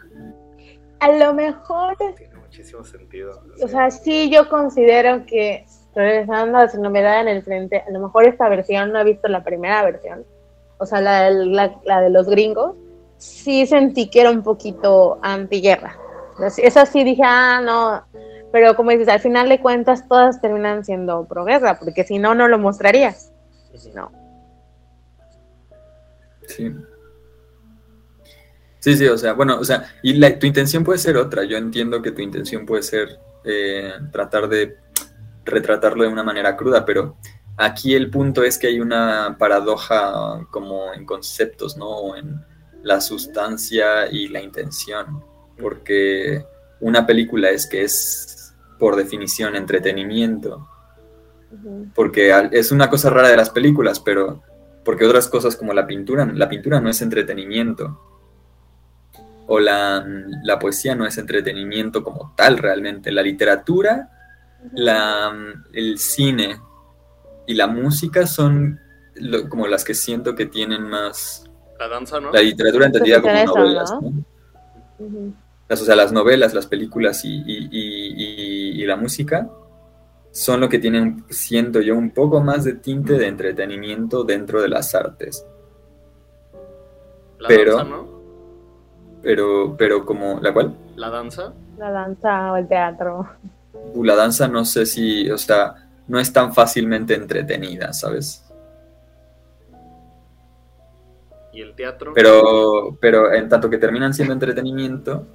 A lo mejor... Tiene muchísimo sentido. O sea, sí, yo considero que, regresando a su novedad en el frente, a lo mejor esta versión, no he visto la primera versión, o sea, la, la, de los gringos, sí sentí que era un poquito antiguerra. Esa sí dije, ah, no, pero como dices, al final de cuentas todas terminan siendo pro guerra, porque si no, no lo mostrarías. No. Sí. Sí, sí, o sea, bueno, o sea, y la, tu intención puede ser otra. Yo entiendo que tu intención puede ser eh, tratar de retratarlo de una manera cruda, pero Aquí el punto es que hay una paradoja como en conceptos, ¿no? En la sustancia y la intención. Porque una película es que es, por definición, entretenimiento. Porque es una cosa rara de las películas, pero porque otras cosas como la pintura, la pintura no es entretenimiento. O la, la poesía no es entretenimiento como tal realmente. La literatura, la, el cine, y la música son como las que siento que tienen más... La danza, ¿no? La literatura entendida como novelas, ¿no? las, o sea, las novelas, las películas y, la música son lo que tienen, siento yo, un poco más de tinte de entretenimiento dentro de las artes. La pero, danza, ¿no? Pero, pero como, ¿la cual? La danza. La danza o el teatro. Uh, la danza no sé si, o sea, no es tan fácilmente entretenida, ¿sabes? ¿Y el teatro? Pero, pero en tanto que terminan siendo entretenimiento.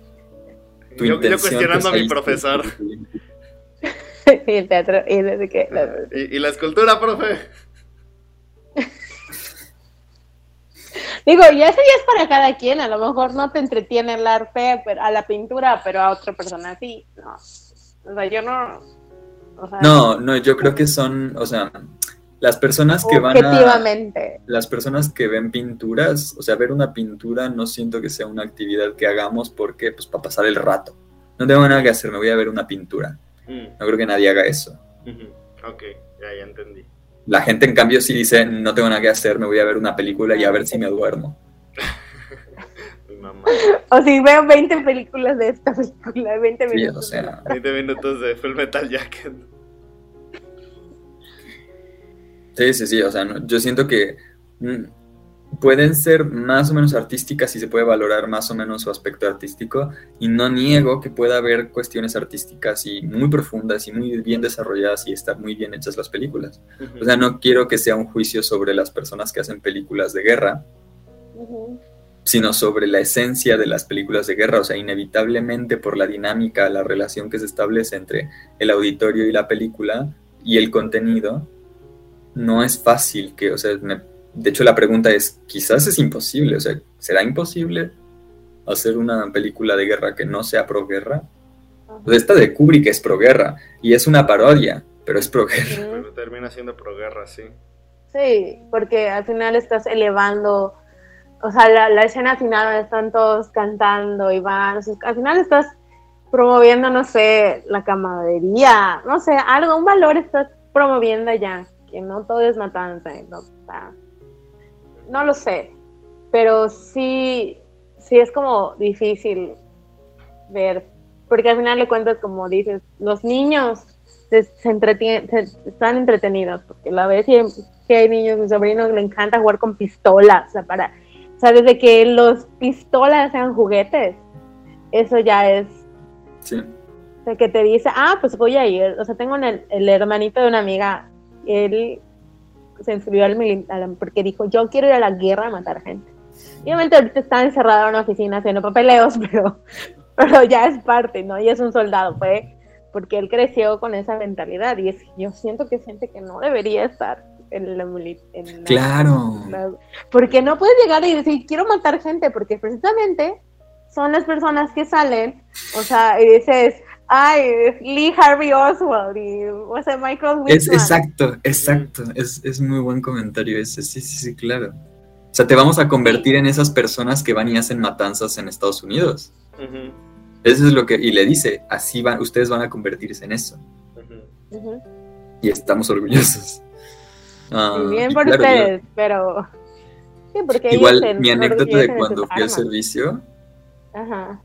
Tu yo, cuestionando a mi profesor. y el teatro, y, ¿Y, la escultura, profe. Digo, ya eso ya es para cada quien, a lo mejor no te entretiene el arte a la pintura, pero a otra persona sí, no. O sea, yo no, no, no, yo creo que son, o sea, las personas que van a... Las personas que ven pinturas, o sea, ver una pintura no siento que sea una actividad que hagamos porque, pues, para pasar el rato. No tengo nada que hacer, me voy a ver una pintura. Mm. No creo que nadie haga eso. Ok, ya, ya entendí. La gente, en cambio, sí dice, no tengo nada que hacer, me voy a ver una película y a ver si me duermo. o si veo 20 películas de esta película, 20 minutos. o sea, 20 minutos de Full Metal Jacket. Sí, sí, sí, o sea, yo siento que mm, pueden ser más o menos artísticas y se puede valorar más o menos su aspecto artístico y no niego que pueda haber cuestiones artísticas y muy profundas y muy bien desarrolladas y estar muy bien hechas las películas. O sea, no quiero que sea un juicio sobre las personas que hacen películas de guerra, sino sobre la esencia de las películas de guerra, o sea, inevitablemente por la dinámica, la relación que se establece entre el auditorio y la película y el contenido, no es fácil que, o sea, me de hecho, la pregunta es, quizás es imposible, o sea, ¿será imposible hacer una película de guerra que no sea pro guerra? Pues esta de Kubrick es pro guerra y es una parodia, pero es pro guerra. Pero termina siendo pro guerra, sí. Sí, porque al final estás elevando, o sea, la, escena final donde están todos cantando y van, al final estás promoviendo, no sé, la camaradería, no sé, algo, un valor estás promoviendo ya, que no todo es matanza, no, no lo sé, pero sí, sí es como difícil ver, porque al final de cuentas, como dices, los niños se, entretienen, están entretenidos, porque la vez que hay niños, mi sobrino le encanta jugar con pistolas, o sea, para, o sea, desde que los pistolas sean juguetes, eso ya es... Sí. O sea, que te dice, ah, pues voy a ir, o sea, tengo el, el hermanito de una amiga, él se inscribió al militar porque dijo, yo quiero ir a la guerra a matar gente. Y obviamente ahorita está encerrado en una oficina haciendo papeleos, pero, pero ya es parte, ¿no? Y es un soldado, fue porque él creció con esa mentalidad y es, yo siento que es gente que no debería estar en la, en Claro. porque no puedes llegar y decir, quiero matar gente, porque precisamente son las personas que salen, o sea, y dices, Ay, Lee Harvey Oswald y o sea, Michael Whitman. Es, exacto, exacto. Es, es, muy buen comentario ese. Sí, sí, sí, claro. O sea, te vamos a convertir en esas personas que van y hacen matanzas en Estados Unidos. Eso es lo que. Y le dice, así van, ustedes van a convertirse en eso. Y estamos orgullosos. Ah, bien por ustedes, pero. Sí, porque igual mi anécdota de cuando fui al servicio Ajá.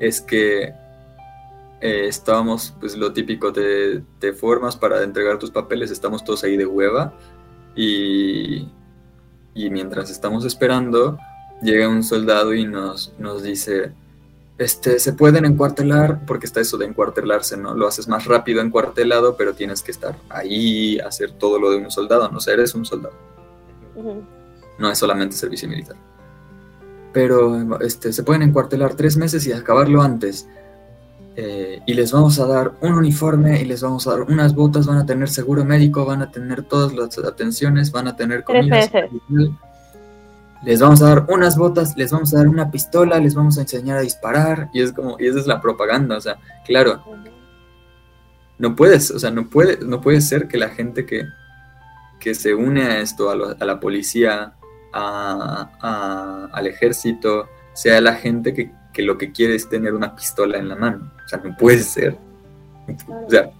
es que eh, estábamos, pues lo típico, te, te, formas para entregar tus papeles, estamos todos ahí de hueva y, y mientras estamos esperando, llega un soldado y nos, nos dice, este, se pueden encuartelar, porque está eso de encuartelarse, ¿no? Lo haces más rápido encuartelado, pero tienes que estar ahí, hacer todo lo de un soldado, no sé, eres un soldado. No es solamente servicio militar. Pero este, se pueden encuartelar tres meses y acabarlo antes. Eh, y les vamos a dar un uniforme y les vamos a dar unas botas, van a tener seguro médico, van a tener todas las atenciones, van a tener comida. Les vamos a dar unas botas, les vamos a dar una pistola, les vamos a enseñar a disparar y es como y esa es la propaganda, o sea, claro. No puedes, o sea, no puede no puede ser que la gente que, que se une a esto, a, la policía, al ejército, sea la gente que que lo que quiere es tener una pistola en la mano. O sea, no puede ser. O sea,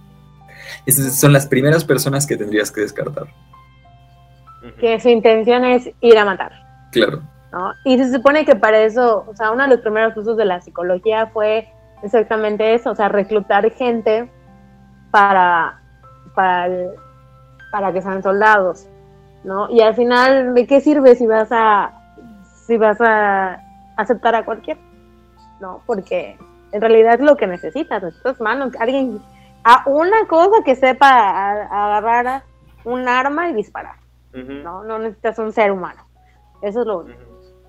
esas son las primeras personas que tendrías que descartar. Que su intención es ir a matar. Claro. ¿no? Y se supone que para eso, o sea, uno de los primeros usos de la psicología fue exactamente eso, o sea, reclutar gente para, para, para que sean soldados, ¿no? Y al final, ¿de qué sirve si vas a, si vas a aceptar a cualquiera? ¿no? Porque en realidad es lo que necesitas, necesitas manos, alguien, a una cosa que sepa agarrar un arma y disparar, ¿no? No necesitas un ser humano, eso es lo único,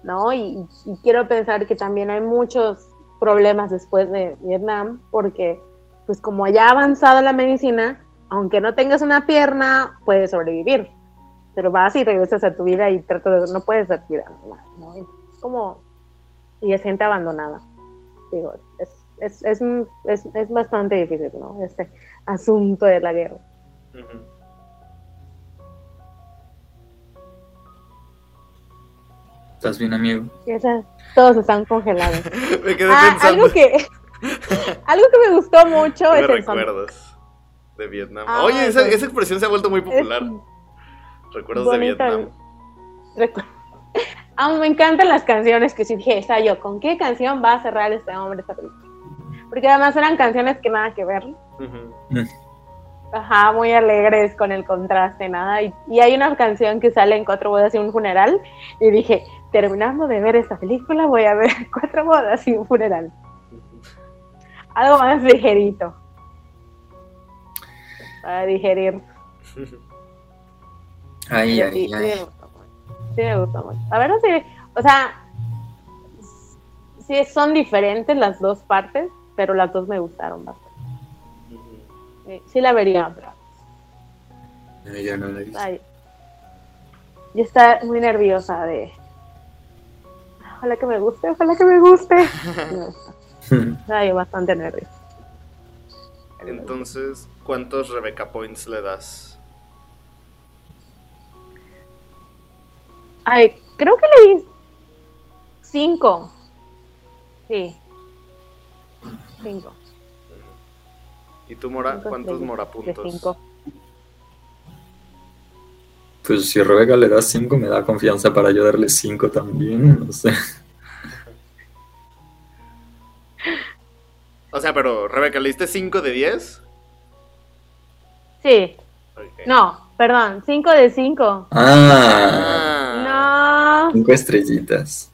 ¿no? Y, quiero pensar que también hay muchos problemas después de Vietnam, porque pues como ya ha avanzado la medicina, aunque no tengas una pierna, puedes sobrevivir, pero vas y regresas a tu vida y tratas de, no puedes ser ¿no? Es como, y es gente abandonada digo, es, es, es, es, bastante difícil, ¿no? Este asunto de la guerra. ¿Estás bien, amigo? todos están congelados. me quedé ah, pensando. Algo que, algo que me gustó mucho es recuerdos de Vietnam. Ah, Oye, esa, esa, expresión se ha vuelto muy popular. Recuerdos de Vietnam. Ah, me encantan las canciones que sí dije, está yo, ¿con qué canción va a cerrar este hombre esta película? Porque además eran canciones que nada que ver. Ajá, muy alegres con el contraste, nada. Y, hay una canción que sale en Cuatro Bodas y un Funeral. Y dije, terminando de ver esta película, voy a ver Cuatro Bodas y un Funeral. Algo más ligerito. Para digerir. Ay, ay, ay. Sí, me gusta mucho. A ver, si, o sea, sí son diferentes las dos partes, pero las dos me gustaron bastante. Sí, la vería, pero... Yo no la he visto. Y está muy nerviosa de... Ojalá que me guste, ojalá que me guste. Ay, bastante nerviosa. Entonces, ¿cuántos Rebecca Points le das? Ay, creo que le di cinco. Sí. Cinco. ¿Y tú, Mora? ¿Cuántos morapuntos? Cinco. Pues si Rebeca le da cinco, me da confianza para yo darle cinco también, no sé. O sea, pero Rebeca, ¿le diste 5 de 10? Sí. No, perdón, 5 de 5. Ah. No. 5 estrellitas.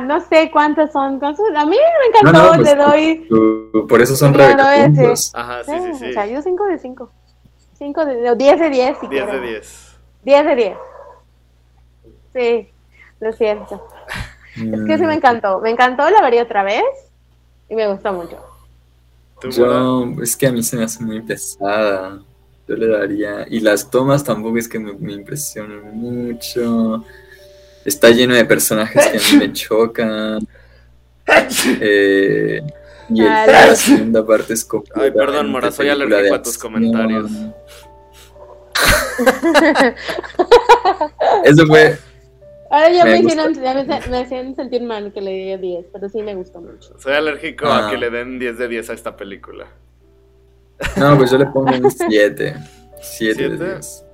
No sé cuántas son. A mí me encantó, le pues, doy. por eso son Rebeca puntos. Ajá, sí, sí, sí. O sea, yo 5 de 5. 5 de 10 de 10. 10 de 10. 10 de 10. Sí, lo siento. Es que sí me encantó. Me encantó, la vería otra vez. Y me gusta mucho. Yo, es que a mí se me hace muy pesada. Yo le daría. Y las tomas tampoco es que me, me impresionan mucho. Está lleno de personajes que a mí me chocan. Eh, y el, la segunda parte es como. Ay, perdón, Mora, soy alérgico a tus comentarios. Eso fue Ahora ya me, me, hacían sentir mal que le di 10, pero sí me gustó mucho. Soy alérgico a ah. que le den 10 de 10 a esta película. No, pues yo le pongo un 7. 7 de 10.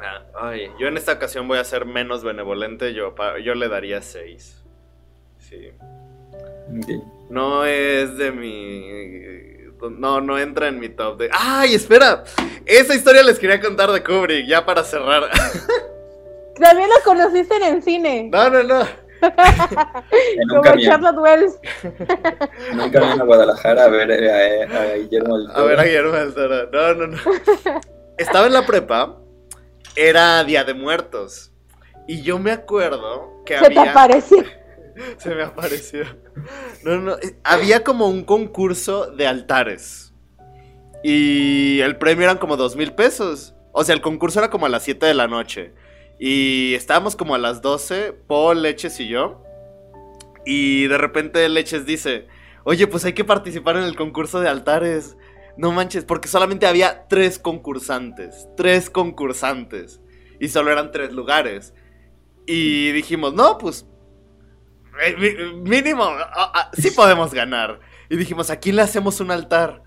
Ah, ay, yo en esta ocasión voy a ser menos benevolente, yo, yo le daría 6. Sí. No es de mi... No, no entra en mi top de... ¡Ay, espera! Esa historia les quería contar de Kubrick, ya para cerrar. También lo conociste en el cine. No, no, no. Como Charlotte Wells. en un camión a Guadalajara a ver eh, a, Guillermo del Toro. A ver a Guillermo del Toro. No, no, no. Estaba en la prepa. Era Día de Muertos. Y yo me acuerdo que había. Se te apareció. Se me apareció. No, no. Había como un concurso de altares. Y el premio eran como dos mil pesos. O sea, el concurso era como a las 7 de la noche. Y estábamos como a las 12, Paul, Leches y yo. Y de repente Leches dice, oye, pues hay que participar en el concurso de altares. No manches, porque solamente había tres concursantes. Tres concursantes. Y solo eran tres lugares. Y dijimos, no, pues... Eh, mínimo, ah, ah, sí podemos ganar. Y dijimos, aquí le hacemos un altar.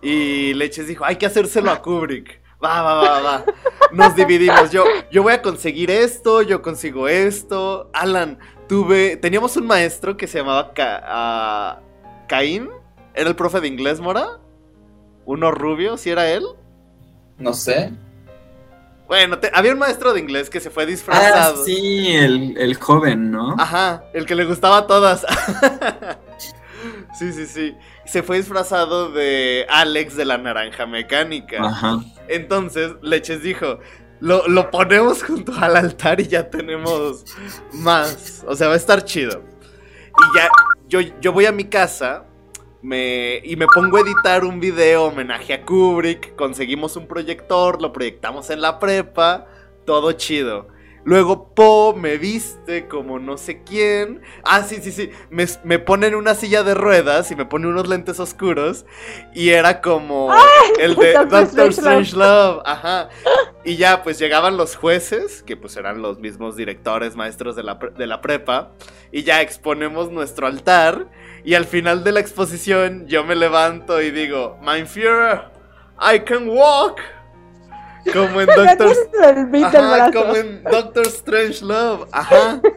Y Leches dijo, hay que hacérselo a Kubrick va, va, va, va. Nos dividimos. Yo, yo voy a conseguir esto, yo consigo esto. Alan, tuve. Teníamos un maestro que se llamaba Ca Caín. ¿Era el profe de inglés, Mora? ¿Uno rubio? ¿Si era él? No sé. Bueno, había un maestro de inglés que se fue disfrazado. Ah, sí, el, el joven, ¿no? Ajá, el que le gustaba a todas. sí, sí, sí se fue disfrazado de Alex de la Naranja Mecánica. Ajá. Entonces, Leches dijo, lo, ponemos junto al altar y ya tenemos más. O sea, va a estar chido. Y ya, yo, yo voy a mi casa me, y me pongo a editar un video homenaje a Kubrick. Conseguimos un proyector, lo proyectamos en la prepa, todo chido. Luego Po me viste como no sé quién. Ah, sí, sí, sí. Me, me pone en una silla de ruedas y me pone unos lentes oscuros. Y era como el de Doctor, Strange Love. Ajá. Y ya, pues llegaban los jueces, que pues eran los mismos directores, maestros de la, de la prepa. Y ya exponemos nuestro altar. Y al final de la exposición yo me levanto y digo, Mein Führer, I can walk. Como en Doctor Ajá, como en Doctor Strange Love. Ajá.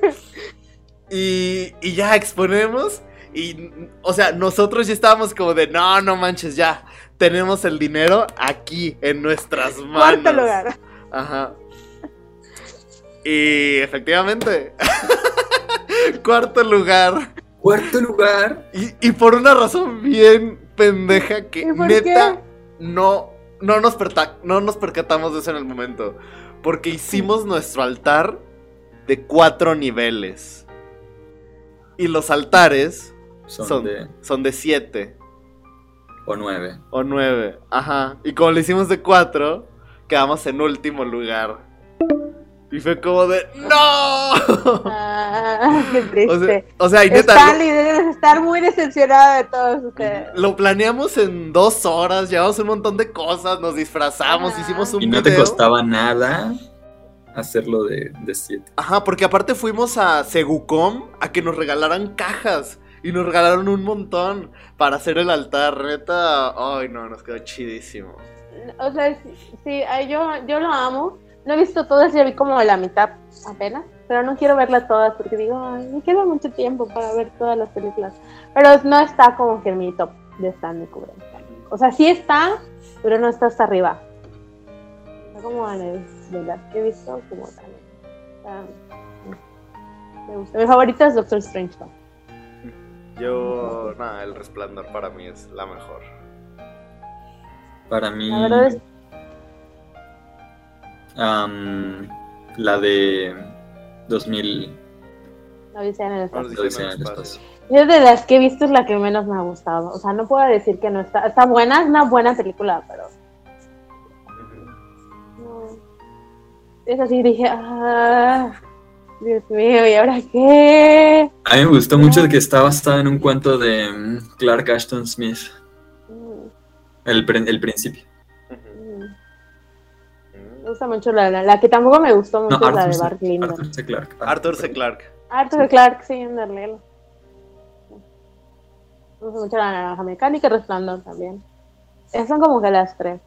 Y, y ya exponemos. Y, o sea, nosotros ya estábamos como de, no, no manches, ya. Tenemos el dinero aquí, en nuestras manos. Cuarto lugar. Ajá. Y efectivamente. Cuarto lugar. Cuarto lugar. Y, y, por una razón bien pendeja que neta no, no, nos no nos percatamos de eso en el momento. Porque hicimos nuestro altar de cuatro niveles. Y los altares son, de... son de siete. O nueve. O nueve, ajá. Y como lo hicimos de cuatro, quedamos en último lugar. Y fue como de ¡No! Ah, qué triste. O sea, y neta, Stanley debes estar muy decepcionada de todos ustedes. Lo planeamos en dos horas, llevamos un montón de cosas, nos disfrazamos, hicimos un Y no te costaba nada hacerlo de, de siete. Ajá, porque aparte fuimos a Segucom a que nos regalaran cajas. Y nos regalaron un montón para hacer el altar, neta. Ay, no, nos quedó chidísimo. O sea, sí, yo, yo lo amo no he visto todas, ya vi como la mitad apenas, pero no quiero verlas todas porque digo, ay, me queda mucho tiempo para ver todas las películas. Pero no está como que en mi top de Stanley Kubrick. O sea, sí está, pero no está hasta arriba. Está como en el, de las que he visto, como tal. me gusta. Mi favorita es Doctor Strange. Yo, nada, El Resplandor para mí es la mejor. Para mí. La verdad es la de 2000. La Odisea en el espacio. Yo de las que he visto es la que menos me ha gustado. O sea, no puedo decir que no está. Está buena, es una buena película, pero. Es así, dije, ah, Dios mío, ¿y ahora qué? A mí me gustó mucho que está basada en un cuento de mm, Clark Ashton Smith. Mm. El, el principio gusta mucho la, la, que tampoco me gustó mucho es la de Bart Lyndon. Arthur C. Clarke. Arthur C. Clarke. Arthur C. Clarke, sí, en Me gusta mucho la naranja mecánica y Resplandor también. Esas son como que las tres.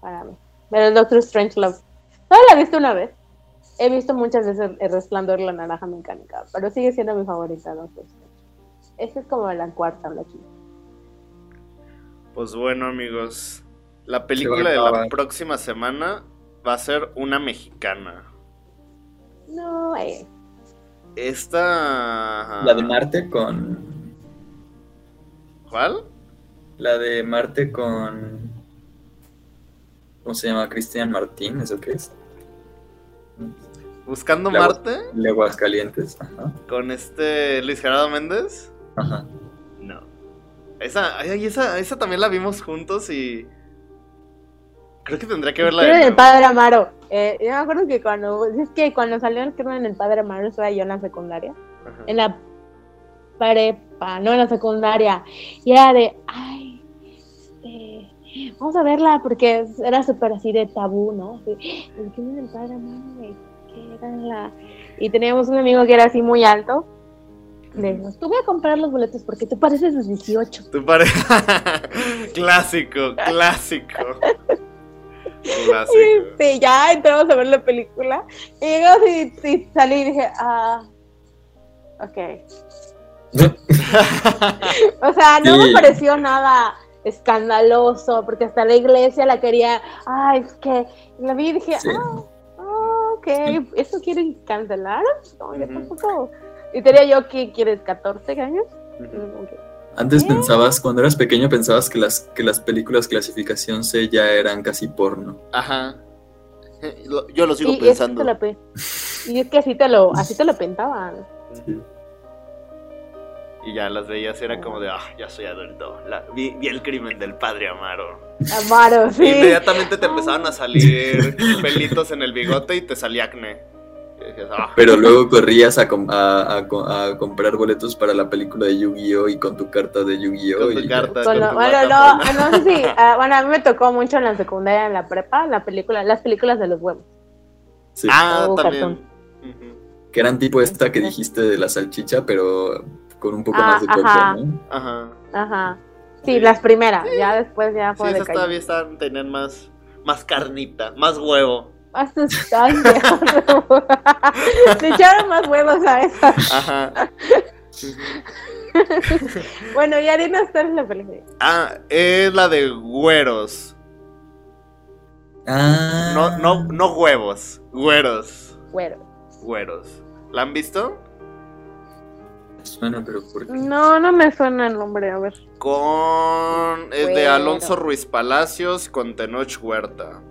Para mí. Pero el Doctor Strange Love. Solo la he visto una vez. He visto muchas veces el Resplandor y la naranja mecánica. Pero sigue siendo mi favorita, Doctor Strange. Esta es como la cuarta, la chica. Pues bueno, amigos. La película de la próxima semana va a ser una mexicana. No, eh. Esta. La de Marte con. ¿Cuál? La de Marte con. ¿Cómo se llama? Cristian Martín, ¿eso qué es? Buscando Marte. Leguas Calientes, ajá. Con este Luis Gerardo Méndez. Ajá. No. Esa, esa, esa también la vimos juntos y Creo que tendría que verla. en el Padre Amaro. Eh, yo me acuerdo que cuando. Es que cuando salió el en el Padre Amaro, estaba yo en la secundaria. En la prepa, no en la secundaria. Y era de. Ay, este, vamos a verla porque era súper así de tabú, ¿no? El crimen del Padre Amaro, ¿qué era la.? Y teníamos un amigo que era así muy alto. Le dijimos, tú voy a comprar los boletos porque tú pareces de 18. Tú pareces. clásico, clásico. Sí, ya entramos a ver la película. Y llegamos y, salí y dije, ah, ok. o sea, no me pareció nada escandaloso, porque hasta la iglesia la quería, ay, es que la vi y dije, ah, ok, ¿eso quieren cancelar? No, yo tampoco. Y tenía yo que quieres 14 años. Antes pensabas, cuando eras pequeño, pensabas que las, que las películas clasificación C ya eran casi porno. Ajá. Yo lo sigo pensando. y es que así te lo, así te lo pintaban. Y ya las veías, era como de, ah, ya soy adulto. vi, el crimen del padre Amaro. Amaro, sí. inmediatamente te empezaban a salir pelitos en el bigote y te salía acné. Ah". Pero luego corrías a, comprar boletos para la película de Yu-Gi-Oh! y con tu carta de Yu-Gi-Oh! Con tu carta. bueno, no, no sé si. Ah, bueno, a mí me tocó mucho en la secundaria, en la prepa, la película, las películas de los huevos. Ah, también. Que eran tipo esta que dijiste de la salchicha, pero con un poco ah, más de cuerpo, ¿no? Ajá. Ajá. Sí, las primeras, ya después ya fue sí, esas todavía estaban, tenían más más carnita, más huevo. Más sustancia. Le echaron más huevos a esa. Ajá. bueno, y Arena está en la película. Ah, es la de güeros. Ah. No, no, no huevos, güeros. Güeros. Güeros. ¿La han visto? Suena, pero ¿por qué? No, no me suena el nombre, a ver. Con. Es de Alonso Ruiz Palacios con Tenoch Huerta.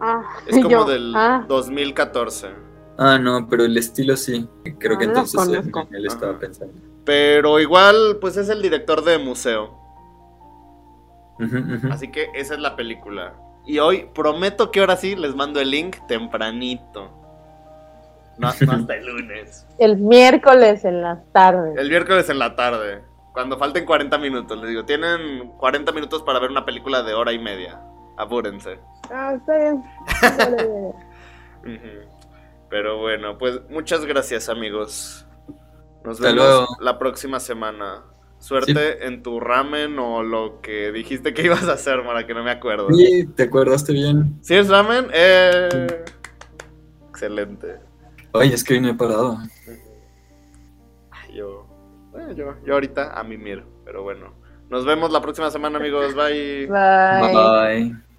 Ah, Es como yo, del ah. 2014. Ah, no, pero el estilo sí. Creo que lo entonces él, estaba pensando. Pero igual, pues es el director de museo. Así que esa es la película. Y hoy prometo que ahora sí les mando el link tempranito. No, no hasta el lunes. El miércoles en las tardes. El miércoles en la tarde. Cuando falten 40 minutos. Les digo, tienen 40 minutos para ver una película de hora y media. Apúrense. Ah, está bien. Vale. Pero bueno, pues muchas gracias amigos. Nos Hasta vemos luego. la próxima semana. Suerte en tu ramen o lo que dijiste que ibas a hacer, para que no me acuerdo. Sí, ¿te acordaste bien? ¿Sí es ramen? Eh... Excelente. Ay, es que hoy no he parado. Yo, eh, yo, yo ahorita a mimir, pero bueno. Nos vemos la próxima semana, amigos. Bye. Bye. Bye.